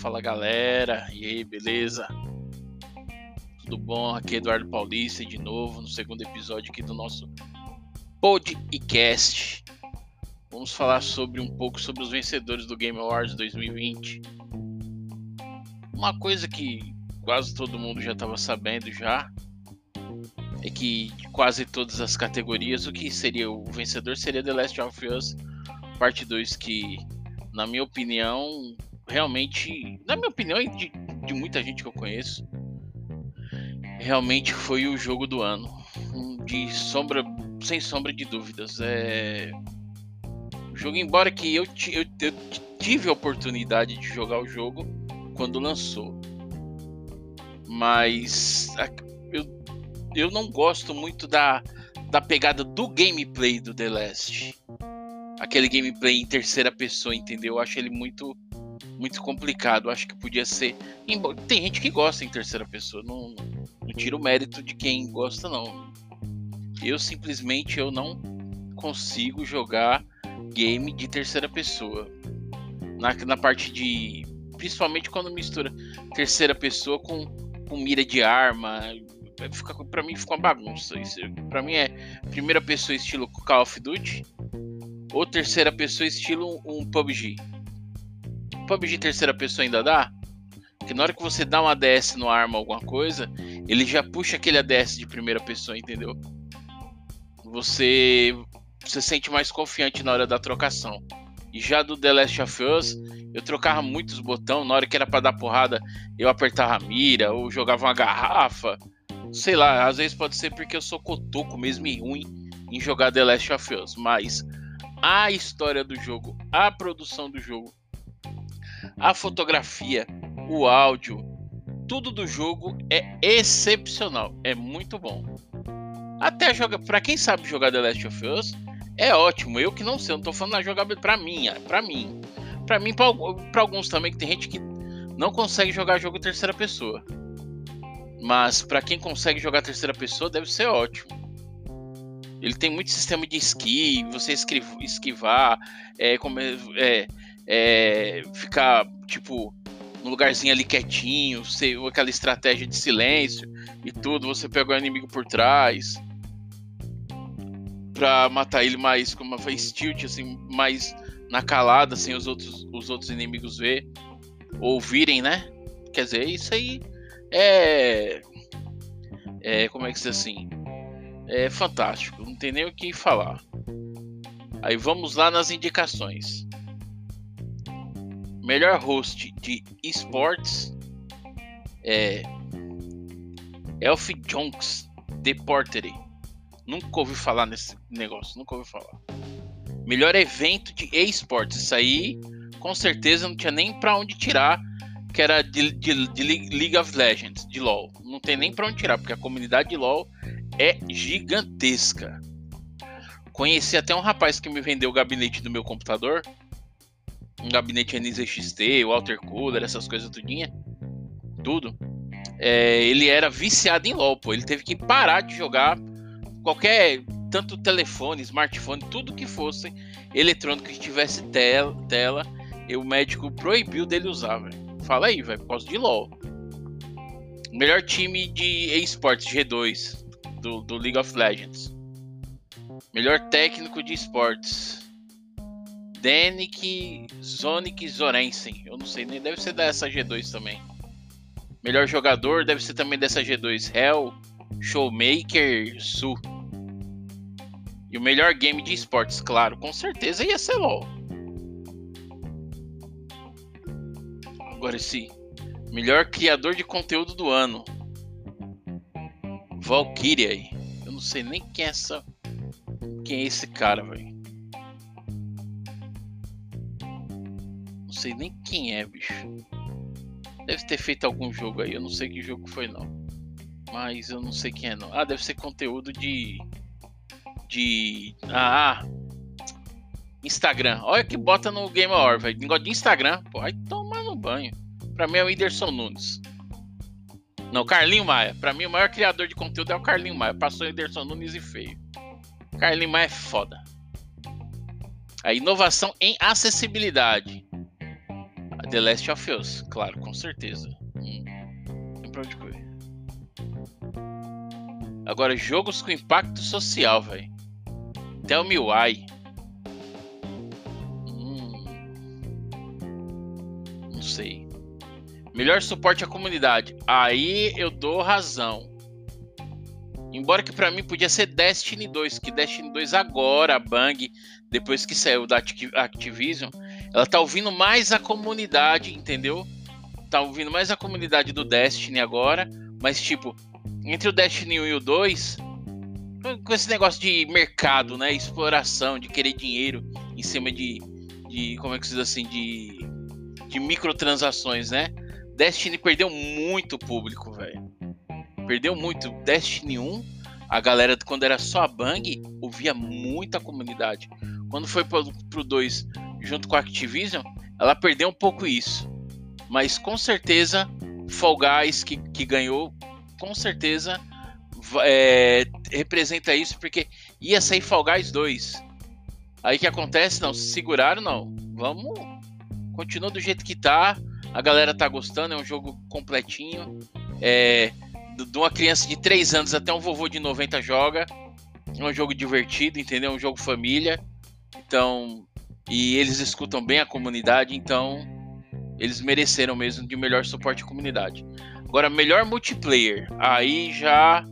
fala galera, e aí, beleza? Tudo bom? Aqui é Eduardo Paulista de novo no segundo episódio aqui do nosso podcast. Vamos falar sobre um pouco sobre os vencedores do Game Awards 2020. Uma coisa que quase todo mundo já estava sabendo já é que quase todas as categorias o que seria o vencedor seria The Last of Us Parte 2 que na minha opinião realmente, na minha opinião e de, de muita gente que eu conheço, realmente foi o jogo do ano. De sombra, sem sombra de dúvidas. É... O jogo, embora que eu, eu, eu tive a oportunidade de jogar o jogo quando lançou. Mas eu, eu não gosto muito da, da pegada do gameplay do The Last. Aquele gameplay em terceira pessoa, entendeu? Eu acho ele muito muito complicado. Acho que podia ser. Tem gente que gosta em terceira pessoa. Não, não tira o mérito de quem gosta, não. Eu simplesmente eu não consigo jogar game de terceira pessoa. Na, na parte de. Principalmente quando mistura terceira pessoa com, com mira de arma. Fica, pra mim fica uma bagunça. Isso, pra mim é primeira pessoa estilo Call of Duty. Ou terceira pessoa estilo um PUBG. PUBG terceira pessoa ainda dá? Que na hora que você dá um ADS no arma alguma coisa, ele já puxa aquele ADS de primeira pessoa, entendeu? Você você sente mais confiante na hora da trocação. E já do The Last of Us, eu trocava muitos botões, na hora que era para dar porrada, eu apertava a mira ou jogava uma garrafa. Sei lá, às vezes pode ser porque eu sou cotoco mesmo e ruim em jogar The Last of Us, mas a história do jogo, a produção do jogo a fotografia, o áudio, tudo do jogo é excepcional, é muito bom. Até joga, para quem sabe jogar The Last of Us, é ótimo. Eu que não sei, não tô falando na jogabilidade para mim, é para mim. Para mim, para alguns também que tem gente que não consegue jogar jogo em terceira pessoa. Mas para quem consegue jogar terceira pessoa, deve ser ótimo. Ele tem muito sistema de esqui, você esquivar, é, como é, é ficar, tipo, no lugarzinho ali quietinho, ser, aquela estratégia de silêncio e tudo, você pegar o inimigo por trás pra matar ele mais como uma tilt, assim, mais na calada, sem os outros, os outros inimigos ver, ouvirem, né? Quer dizer, isso aí é. É. Como é que se assim? É fantástico, não tem nem o que falar. Aí vamos lá nas indicações. Melhor host de esportes é Elf Jonks The Portery. Nunca ouvi falar nesse negócio, nunca ouvi falar. Melhor evento de esportes. Isso aí, com certeza, não tinha nem para onde tirar, que era de, de, de, League of Legends, de LoL. Não tem nem para onde tirar, porque a comunidade de LoL é gigantesca. Conheci até um rapaz que me vendeu o gabinete do meu computador um gabinete NZXT, water cooler, essas coisas tudinha, tudo. É, ele era viciado em LoL, pô. Ele teve que parar de jogar qualquer tanto telefone, smartphone, tudo que fosse eletrônico que tivesse tela, tela e o médico proibiu dele usar, velho. Fala aí, velho, por causa de LoL. Melhor time de esportes G2 do, do League of Legends. Melhor técnico de esportes. Denik Sonic Zorensen. Eu não sei, nem deve ser dessa G2 também. Melhor jogador deve ser também dessa G2. Hell Showmaker Su. E o melhor game de esportes, claro, com certeza ia ser LOL. Agora esse melhor criador de conteúdo do ano. Valkyria. Eu não sei nem quem é essa. Quem é esse cara, velho. Sei nem quem é, bicho. Deve ter feito algum jogo aí, eu não sei que jogo foi não. Mas eu não sei quem é não. Ah, deve ser conteúdo de. De. Ah! Instagram. Olha que bota no Game Over, velho. Negócio de Instagram. Pô, vai tomar no banho. Pra mim é o Whindersson Nunes. Não, Carlinho Maia. Pra mim o maior criador de conteúdo é o Carlinho Maia. Passou o Whindersson Nunes e feio. Carlinho Maia é foda. A inovação em acessibilidade The Last of Us, claro, com certeza. Hum, tem pra onde correr. Agora, jogos com impacto social, velho. Tell me why. Hum, não sei. Melhor suporte à comunidade. Aí eu dou razão. Embora que para mim podia ser Destiny 2, que Destiny 2 agora, Bang, depois que saiu da Activision, ela tá ouvindo mais a comunidade, entendeu? Tá ouvindo mais a comunidade do Destiny agora, mas tipo, entre o Destiny 1 e o 2, com esse negócio de mercado, né, exploração, de querer dinheiro em cima de, de como é que se diz assim, de, de microtransações, né? Destiny perdeu muito público, velho. Perdeu muito. Destiny 1, a galera, quando era só a Bang, ouvia muita comunidade. Quando foi pro, pro 2, junto com a Activision, ela perdeu um pouco isso. Mas com certeza, Fall Guys, que, que ganhou, com certeza é, representa isso, porque ia sair Fall Guys 2. Aí que acontece? Não, se seguraram, não. Vamos. Continua do jeito que tá. A galera tá gostando, é um jogo completinho. É, de uma criança de 3 anos até um vovô de 90 joga. É um jogo divertido, entendeu? É um jogo família. Então, e eles escutam bem a comunidade, então eles mereceram mesmo de melhor suporte à comunidade. Agora, melhor multiplayer. Aí já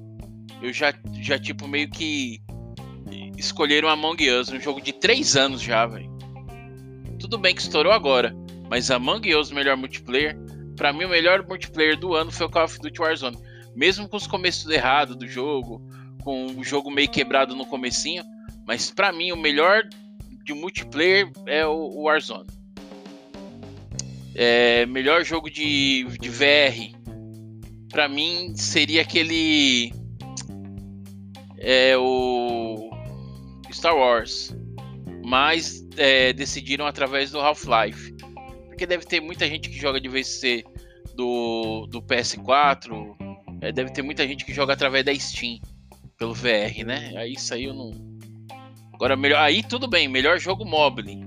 eu já já tipo meio que escolheram Among Us, um jogo de 3 anos já, velho. Tudo bem que estourou agora, mas Among Us, melhor multiplayer, para mim o melhor multiplayer do ano foi o Call of Duty Warzone. Mesmo com os começos errados do jogo, com o jogo meio quebrado no comecinho, mas para mim o melhor de multiplayer é o Warzone. É, melhor jogo de, de VR, para mim seria aquele é o Star Wars, mas é, decidiram através do Half-Life porque deve ter muita gente que joga de VC do, do PS4, é, deve ter muita gente que joga através da Steam, pelo VR, né? Aí isso aí eu não. Agora, melhor. Aí tudo bem, melhor jogo mobile.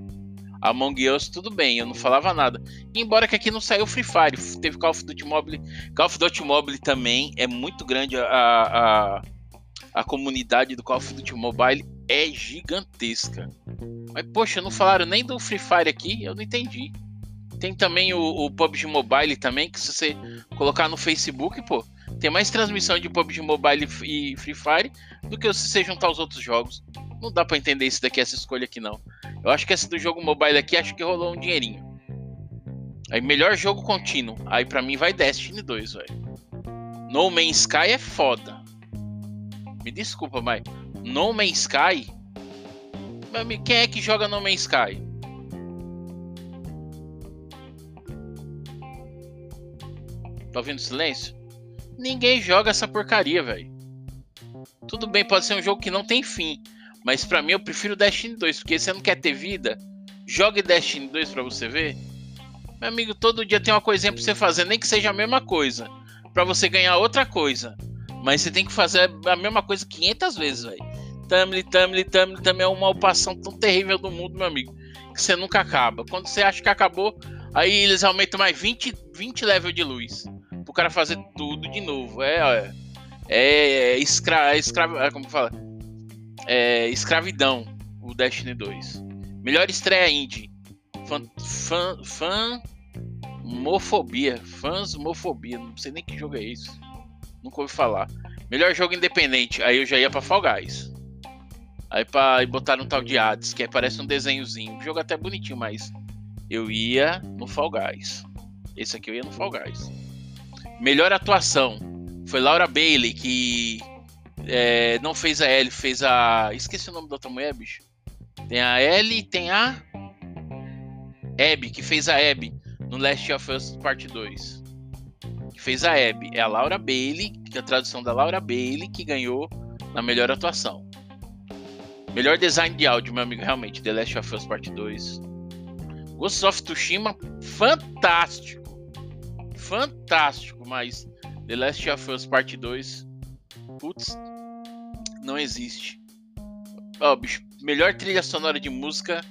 Among Us, tudo bem, eu não falava nada. Embora que aqui não saiu Free Fire, teve Call of Duty Mobile. Call of Duty Mobile também é muito grande a, a, a comunidade do Call of Duty Mobile é gigantesca. Mas poxa, não falaram nem do Free Fire aqui, eu não entendi. Tem também o, o PUBG Mobile também, que se você colocar no Facebook, pô, tem mais transmissão de PUBG Mobile e Free Fire do que se você juntar os outros jogos. Não dá para entender isso daqui, essa escolha aqui não. Eu acho que essa do jogo mobile aqui, acho que rolou um dinheirinho. Aí, melhor jogo contínuo. Aí para mim vai Destiny 2, velho. No Man's Sky é foda. Me desculpa, mas No Man's Sky. Meu amigo, quem é que joga No Man's Sky? Tá ouvindo silêncio? Ninguém joga essa porcaria, velho. Tudo bem, pode ser um jogo que não tem fim. Mas para mim eu prefiro Destiny 2, porque você não quer ter vida, jogue Destiny 2 para você ver. Meu amigo, todo dia tem uma coisinha pra você fazer, nem que seja a mesma coisa. para você ganhar outra coisa. Mas você tem que fazer a mesma coisa 500 vezes, velho. Tumblr, Tumblr, Tumblr também é uma ocupação tão terrível do mundo, meu amigo. Que você nunca acaba. Quando você acha que acabou, aí eles aumentam mais 20, 20 level de luz pro cara fazer tudo de novo. É, é, é, escra, é escra, é como fala? É escravidão, o Destiny 2. Melhor estreia indie. Fan, fan, fan Mofobia. Fansmofobia. Não sei nem que jogo é isso. Nunca ouvi falar. Melhor jogo independente. Aí eu já ia pra Fall Guys. Aí pra, botaram um tal de Hades, que parece um desenhozinho. O jogo é até bonitinho, mas eu ia no Fall Guys. Esse aqui eu ia no Fall Guys. Melhor atuação foi Laura Bailey, que é, não fez a Ellie, fez a. Esqueci o nome da outra mulher, bicho. Tem a Ellie e tem a. Abby, que fez a Abby no Last of Us Parte 2. Que fez a Abby. É a Laura Bailey, que é a tradução da Laura Bailey, que ganhou na melhor atuação. Melhor design de áudio, meu amigo, realmente. The Last of Us Parte 2. Ghost of Tsushima, fantástico fantástico, mas The Last of Us Parte 2, putz, não existe. Ó, oh, bicho, melhor trilha sonora de música,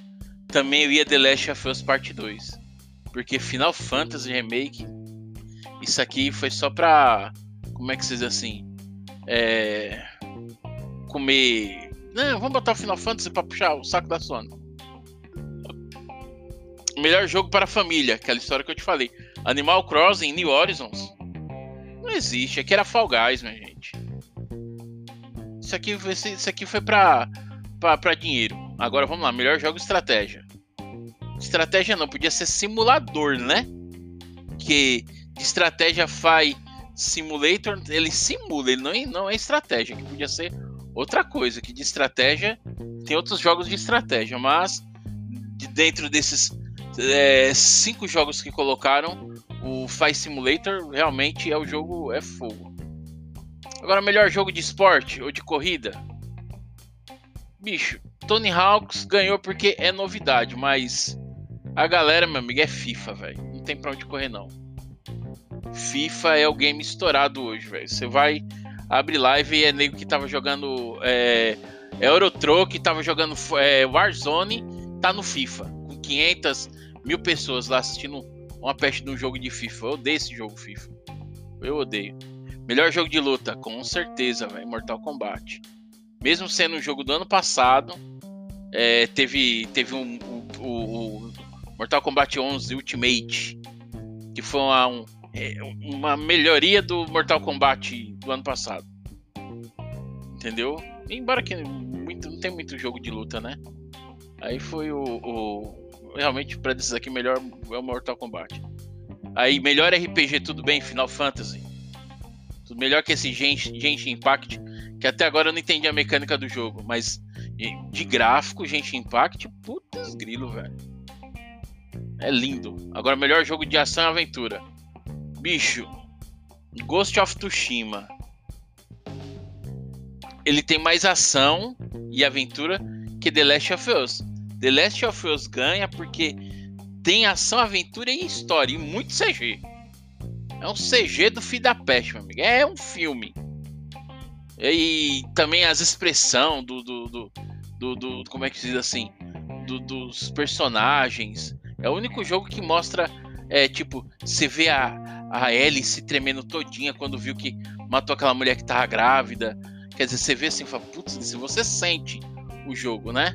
também eu ia The Last of Us Parte 2. Porque Final Fantasy Remake, isso aqui foi só pra. Como é que se diz assim? É. Comer. Não, vamos botar o Final Fantasy pra puxar o saco da Sony. Melhor jogo para a família, aquela história que eu te falei. Animal Crossing, New Horizons. Não existe, aqui era Fall Guys, minha gente. Isso aqui, isso aqui foi pra, pra, pra dinheiro. Agora vamos lá, melhor jogo estratégia. Estratégia não, podia ser simulador, né? Que estratégia faz simulator, ele simula, ele não é, não é estratégia, que podia ser outra coisa, que de estratégia tem outros jogos de estratégia, mas de dentro desses é, cinco jogos que colocaram, o Flight Simulator realmente é o jogo, é fogo. Agora, melhor jogo de esporte ou de corrida? Bicho, Tony Hawks ganhou porque é novidade, mas a galera, meu amigo, é FIFA, velho. Não tem pra onde correr, não. FIFA é o game estourado hoje, velho. Você vai abrir live e é nego que tava jogando é, Eurotruck, tava jogando é, Warzone, tá no FIFA. Com 500 mil pessoas lá assistindo uma peste de um jogo de FIFA. Eu odeio esse jogo FIFA. Eu odeio. Melhor jogo de luta, com certeza, velho. Mortal Kombat. Mesmo sendo um jogo do ano passado, é, teve, teve um, um, um, um Mortal Kombat 11 Ultimate, que foi uma, um, é, uma melhoria do Mortal Kombat do ano passado. Entendeu? Embora que muito, não tem muito jogo de luta, né? Aí foi o. o realmente, para desses aqui, melhor é o Mortal Kombat. Aí, melhor RPG, tudo bem, Final Fantasy. Melhor que esse Genshin Impact, que até agora eu não entendi a mecânica do jogo, mas de gráfico, Genshin Impact, putz grilo, velho. É lindo. Agora, melhor jogo de ação e aventura. Bicho, Ghost of Tsushima. Ele tem mais ação e aventura que The Last of Us. The Last of Us ganha porque tem ação, aventura e história. E muito CG. É um CG do filho da peste, meu amigo. É um filme. E também as expressões do, do, do, do, do Como é que se diz assim? Do, dos personagens. É o único jogo que mostra, é, tipo, você vê a, a Ellie tremendo todinha quando viu que matou aquela mulher que tava grávida. Quer dizer, você vê assim fala, putz, se você sente o jogo, né?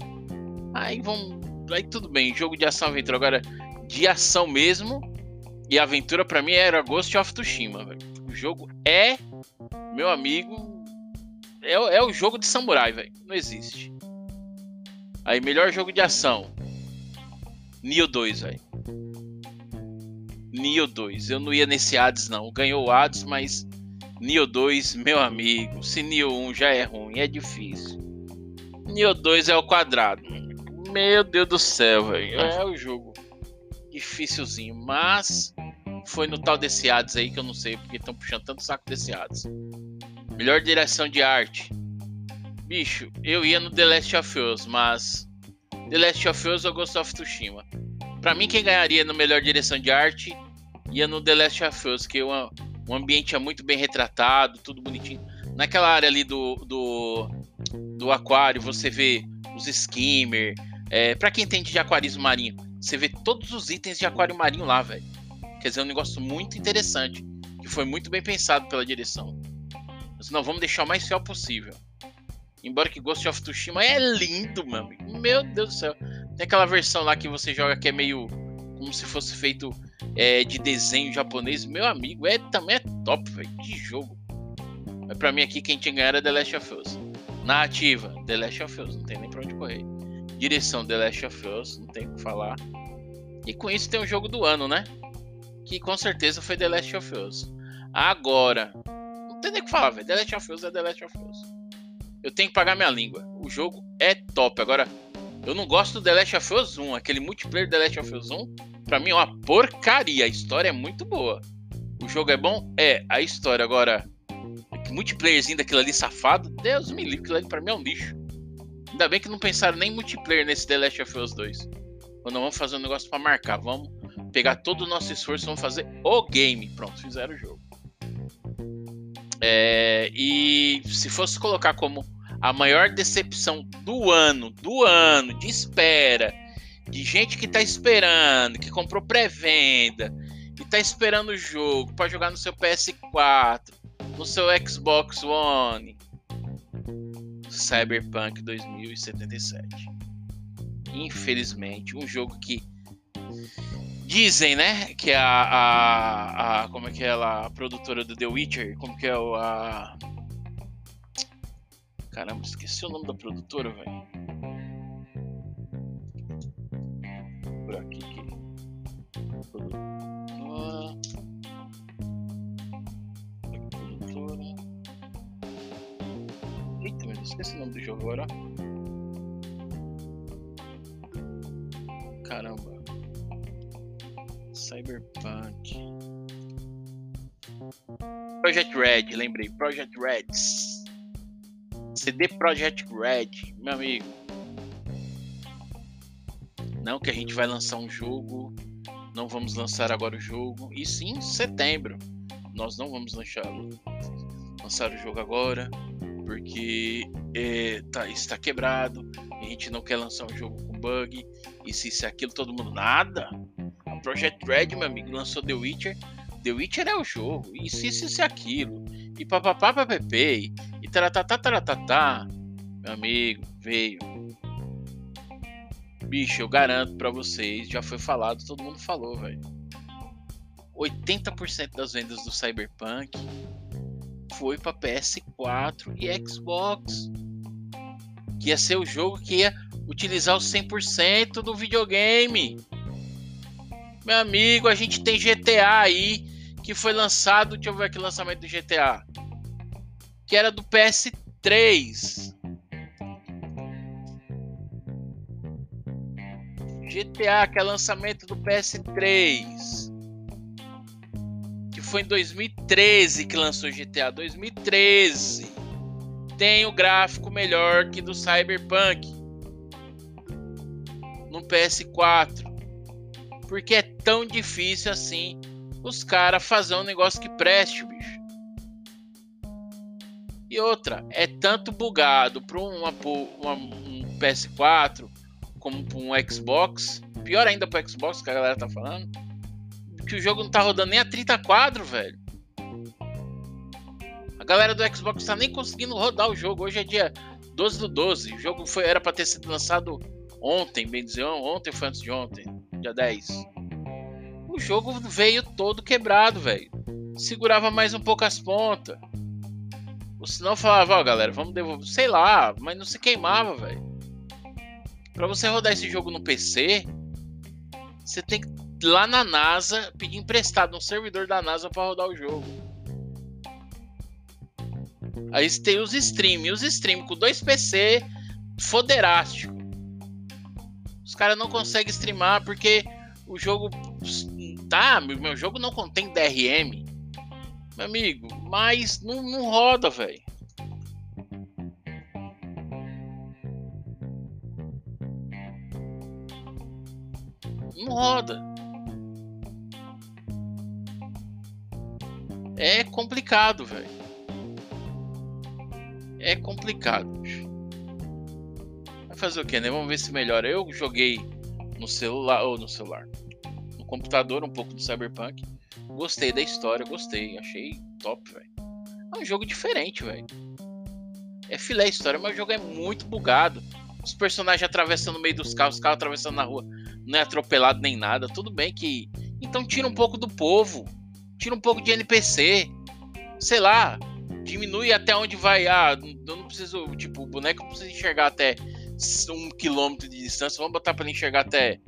Aí vamos. Aí tudo bem, jogo de ação aventura. Agora, de ação mesmo. E aventura para mim era Ghost of Tsushima. Véio. O jogo é, meu amigo, é, é o jogo de samurai, velho. Não existe. Aí, melhor jogo de ação. Neo 2, velho. Neo 2. Eu não ia nesse Hades, não. Ganhou o Hades, mas Neo 2, meu amigo. Se Neo 1 já é ruim, é difícil. Neo 2 é o quadrado. Meu Deus do céu, velho. É o jogo. Dificilzinho. Mas foi no tal desse Hades aí que eu não sei porque estão puxando tanto saco desse Hades. Melhor direção de arte. Bicho, eu ia no The Last of Us, mas The Last of Us ou Ghost of Tsushima. Para mim, quem ganharia no melhor direção de arte ia no The Last of Us, que é uma, um ambiente é muito bem retratado, tudo bonitinho. Naquela área ali do, do, do aquário, você vê os skimmer. É, para quem entende de aquarismo marinho, você vê todos os itens de aquário marinho lá, velho. Quer dizer, é um negócio muito interessante, que foi muito bem pensado pela direção. Mas não, vamos deixar o mais fiel possível. Embora que Ghost of Tsushima é lindo, amigo. Meu Deus do céu. Tem aquela versão lá que você joga que é meio como se fosse feito é, de desenho japonês. Meu amigo, é também é top, velho. De jogo. Mas pra mim aqui quem tinha ganhado é The Last of Us. Narrativa, The Last of Us. Não tem nem pra onde correr. Direção, The Last of Us. Não tem o que falar. E com isso tem o jogo do ano, né? Que com certeza foi The Last of Us. Agora, não tem nem o que falar, velho. The Last of Us é The Last of Us eu tenho que pagar minha língua. O jogo é top. Agora, eu não gosto do The Last of Us 1. Aquele multiplayer The Last of Us 1, pra mim é uma porcaria. A história é muito boa. O jogo é bom? É. A história, agora, multiplayerzinho daquilo ali safado, Deus me livre, aquilo ali pra mim é um lixo. Ainda bem que não pensaram nem multiplayer nesse The Last of Us 2. Quando vamos fazer um negócio para marcar, vamos pegar todo o nosso esforço, vamos fazer o game. Pronto, fizeram o jogo. É, e se fosse colocar como a maior decepção do ano, do ano, de espera, de gente que tá esperando, que comprou pré-venda e tá esperando o jogo para jogar no seu PS4, no seu Xbox One. Cyberpunk 2077. Infelizmente, um jogo que dizem, né, que a, a, a como é que é ela, a produtora do The Witcher, como que é o a Caramba, esqueci o nome da produtora, velho. Por aqui que produtora. Produtora. Eita, Deus, esqueci o nome do jogo agora. Cyberpunk. Project Red, lembrei. Project Reds. CD Project Red, meu amigo. Não que a gente vai lançar um jogo, não vamos lançar agora o jogo. E sim, em setembro. Nós não vamos lançar, lançar o jogo agora, porque é, tá, está quebrado. A gente não quer lançar um jogo com bug. E se isso é aquilo, todo mundo nada. Project Red, meu amigo, lançou The Witcher. The Witcher é o jogo. E se isso é aquilo. E papapá, papapê. E taratatá, taratatá. Meu amigo, veio. Bicho, eu garanto para vocês, já foi falado, todo mundo falou, velho. 80% das vendas do Cyberpunk foi para PS4 e Xbox. Que ia ser o jogo que ia utilizar os 100% do videogame. Meu amigo, a gente tem GTA aí que foi lançado. Deixa eu ver aqui o lançamento do GTA. Que era do PS3. GTA, que é lançamento do PS3. Que foi em 2013 que lançou GTA. 2013. Tem o gráfico melhor que do Cyberpunk. No PS4. Porque é tão difícil assim os caras fazer um negócio que preste, bicho. E outra, é tanto bugado para um PS4 como para um Xbox, pior ainda para Xbox que a galera tá falando, que o jogo não tá rodando nem a 30 quadros, velho. A galera do Xbox tá nem conseguindo rodar o jogo. Hoje é dia 12 do 12. O jogo foi, era para ter sido lançado ontem, bem dizer, ontem foi antes de ontem, dia 10 o jogo veio todo quebrado, velho. Segurava mais um pouco as pontas. Ou senão falava, ó, oh, galera, vamos devolver. Sei lá, mas não se queimava, velho. Pra você rodar esse jogo no PC, você tem que ir lá na NASA pedir emprestado um servidor da NASA para rodar o jogo. Aí tem os stream, os stream com dois PC foderástico. Os caras não conseguem streamar porque o jogo tá, meu jogo não contém DRM. Meu amigo, mas não, não roda, velho. Não roda. É complicado, velho. É complicado. Fazer o que, né? Vamos ver se melhora. Eu joguei no celular ou no celular computador um pouco do Cyberpunk. Gostei da história, gostei, achei top, velho. É um jogo diferente, velho. É filé a história, mas o jogo é muito bugado. Os personagens atravessando no meio dos carros, os carros atravessando na rua, não é atropelado nem nada. Tudo bem que. Então tira um pouco do povo. Tira um pouco de NPC. Sei lá. Diminui até onde vai. Ah, eu não preciso. Tipo, o boneco não precisa enxergar até um quilômetro de distância. Vamos botar para ele enxergar até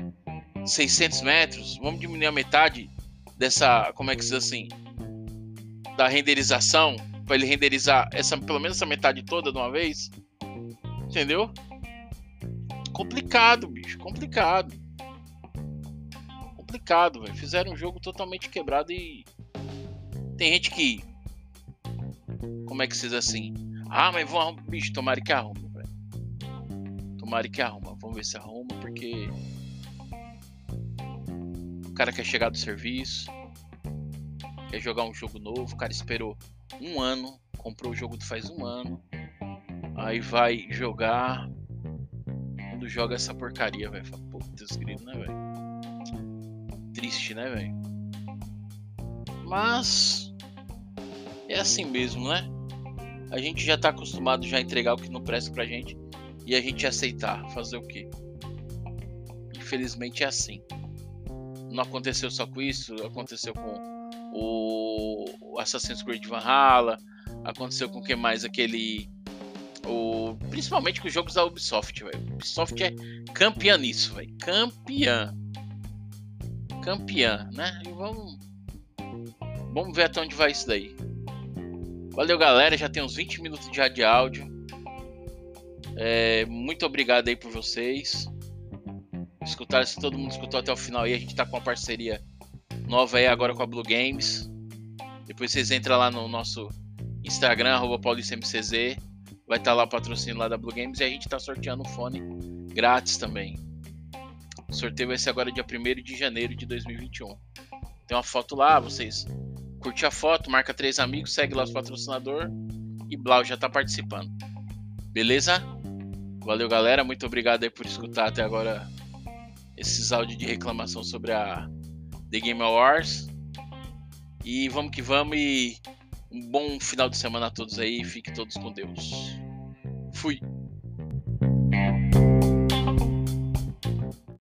600 metros, vamos diminuir a metade dessa, como é que se diz assim, da renderização, para ele renderizar essa, pelo menos essa metade toda de uma vez. Entendeu? Complicado, bicho, complicado. Complicado, velho. Fizeram um jogo totalmente quebrado e tem gente que como é que se diz assim? Ah, mas vão bicho, tomara que arruma, Tomara que arruma. Vamos ver se arruma porque cara quer chegar do serviço, quer jogar um jogo novo, o cara esperou um ano, comprou o jogo faz um ano, aí vai jogar. Quando joga essa porcaria, velho. Putz, grilo, né, velho? Triste, né, velho? Mas é assim mesmo, né? A gente já tá acostumado já a entregar o que não presta pra gente e a gente aceitar. Fazer o quê? Infelizmente é assim. Não aconteceu só com isso, aconteceu com o Assassin's Creed Valhalla, aconteceu com o que mais aquele o principalmente com os jogos da Ubisoft, velho. Ubisoft é campeã nisso, velho. Campeã. Campeã, né? E vamos Vamos ver até onde vai isso daí. Valeu, galera. Já tem uns 20 minutos já de áudio. É, muito obrigado aí por vocês. Escutaram, se todo mundo escutou até o final aí, a gente tá com uma parceria nova aí agora com a Blue Games. Depois vocês entram lá no nosso Instagram, arroba. Vai estar tá lá o patrocínio lá da Blue Games e a gente tá sorteando um fone grátis também. O sorteio vai ser agora dia 1 de janeiro de 2021. Tem uma foto lá, vocês curte a foto, marca três amigos, segue lá os patrocinador e Blau já tá participando. Beleza? Valeu, galera. Muito obrigado aí por escutar até agora esses áudios de reclamação sobre a The Game Awards. E vamos que vamos e um bom final de semana a todos aí. Fiquem todos com Deus. Fui.